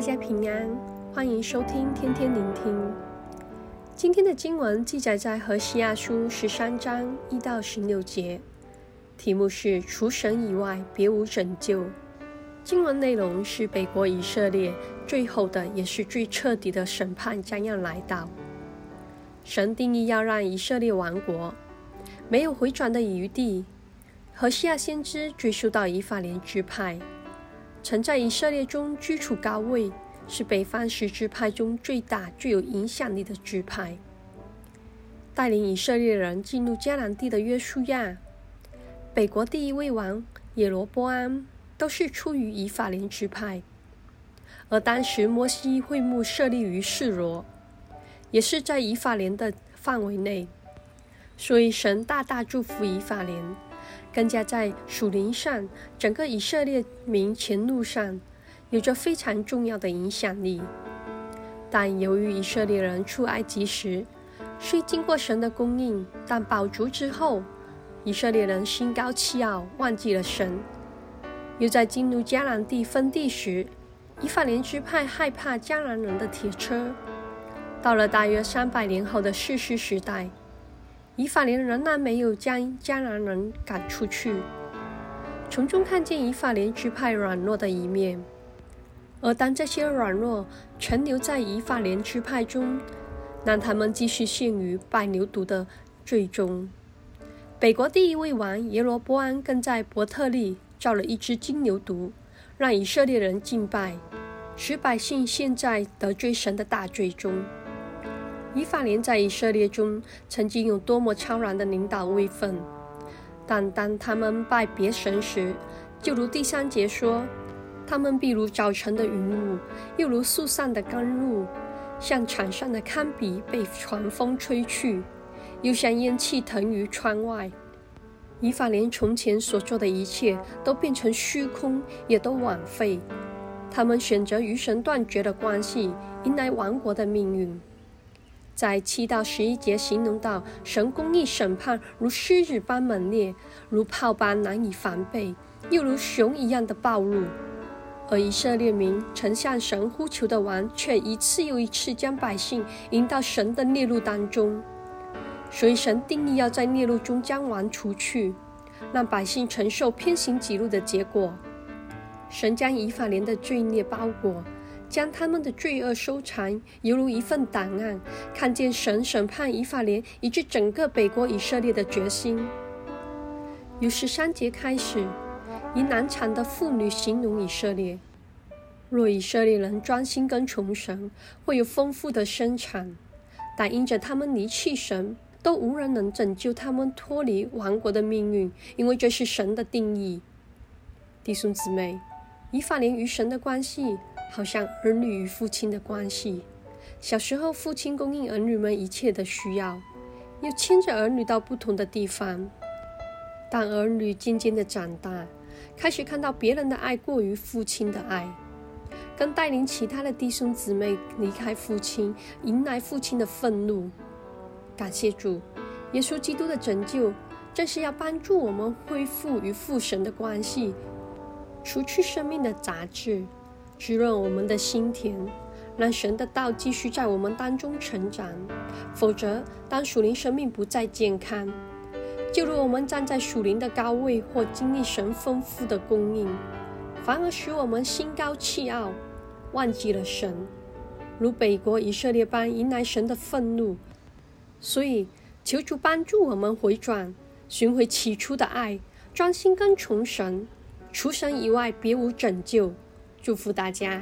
大家平安，欢迎收听天天聆听。今天的经文记载在何西阿书十三章一到十六节，题目是“除神以外，别无拯救”。经文内容是北国以色列最后的也是最彻底的审判将要来到。神定义要让以色列亡国，没有回转的余地。何西阿先知追溯到以法莲支派。曾在以色列中居处高位，是北方十支派中最大、最有影响力的支派。带领以色列人进入迦南地的约书亚，北国第一位王耶罗波安，都是出于以法莲支派。而当时摩西会幕设立于示罗，也是在以法莲的范围内，所以神大大祝福以法莲。更加在属灵上，整个以色列民前路上有着非常重要的影响力。但由于以色列人出埃及时虽经过神的供应，但饱足之后，以色列人心高气傲，忘记了神。又在进入迦南地分地时，以法莲支派害怕迦南人的铁车。到了大约三百年后的士师时代。以法莲仍然没有将迦南人赶出去，从中看见以法莲支派软弱的一面。而当这些软弱存留在以法莲支派中，让他们继续陷于拜牛犊的罪中。北国第一位王耶罗波安更在伯特利造了一只金牛犊，让以色列人敬拜，使百姓陷在得罪神的大罪中。以法莲在以色列中曾经有多么超然的领导位分，但当他们拜别神时，就如第三节说，他们必如早晨的云雾，又如树上的甘露，像场上的糠秕被狂风吹去，又像烟气腾于窗外。以法莲从前所做的一切都变成虚空，也都枉费。他们选择与神断绝的关系，迎来亡国的命运。在七到十一节形容到神公义审判如狮子般猛烈，如炮般难以防备，又如熊一样的暴怒。而以色列民曾向神呼求的王，却一次又一次将百姓引到神的孽路当中。所以神定意要在孽路中将王除去，让百姓承受偏行己路的结果。神将以法莲的罪孽包裹。将他们的罪恶收藏，犹如一份档案，看见神审判以法莲以及整个北国以色列的决心。由十三节开始，以难产的妇女形容以色列。若以色列人专心跟从神，会有丰富的生产；但因着他们离弃神，都无人能拯救他们脱离亡国的命运，因为这是神的定义。弟兄姊妹，以法莲与神的关系。好像儿女与父亲的关系。小时候，父亲供应儿女们一切的需要，又牵着儿女到不同的地方。当儿女渐渐的长大，开始看到别人的爱过于父亲的爱，更带领其他的弟兄姊妹离开父亲，迎来父亲的愤怒。感谢主，耶稣基督的拯救，正是要帮助我们恢复与父神的关系，除去生命的杂质。滋润我们的心田，让神的道继续在我们当中成长。否则，当属灵生命不再健康，就如我们站在属灵的高位或经历神丰富的供应，反而使我们心高气傲，忘记了神，如北国以色列般迎来神的愤怒。所以，求主帮助我们回转，寻回起初的爱，专心跟从神，除神以外别无拯救。祝福大家。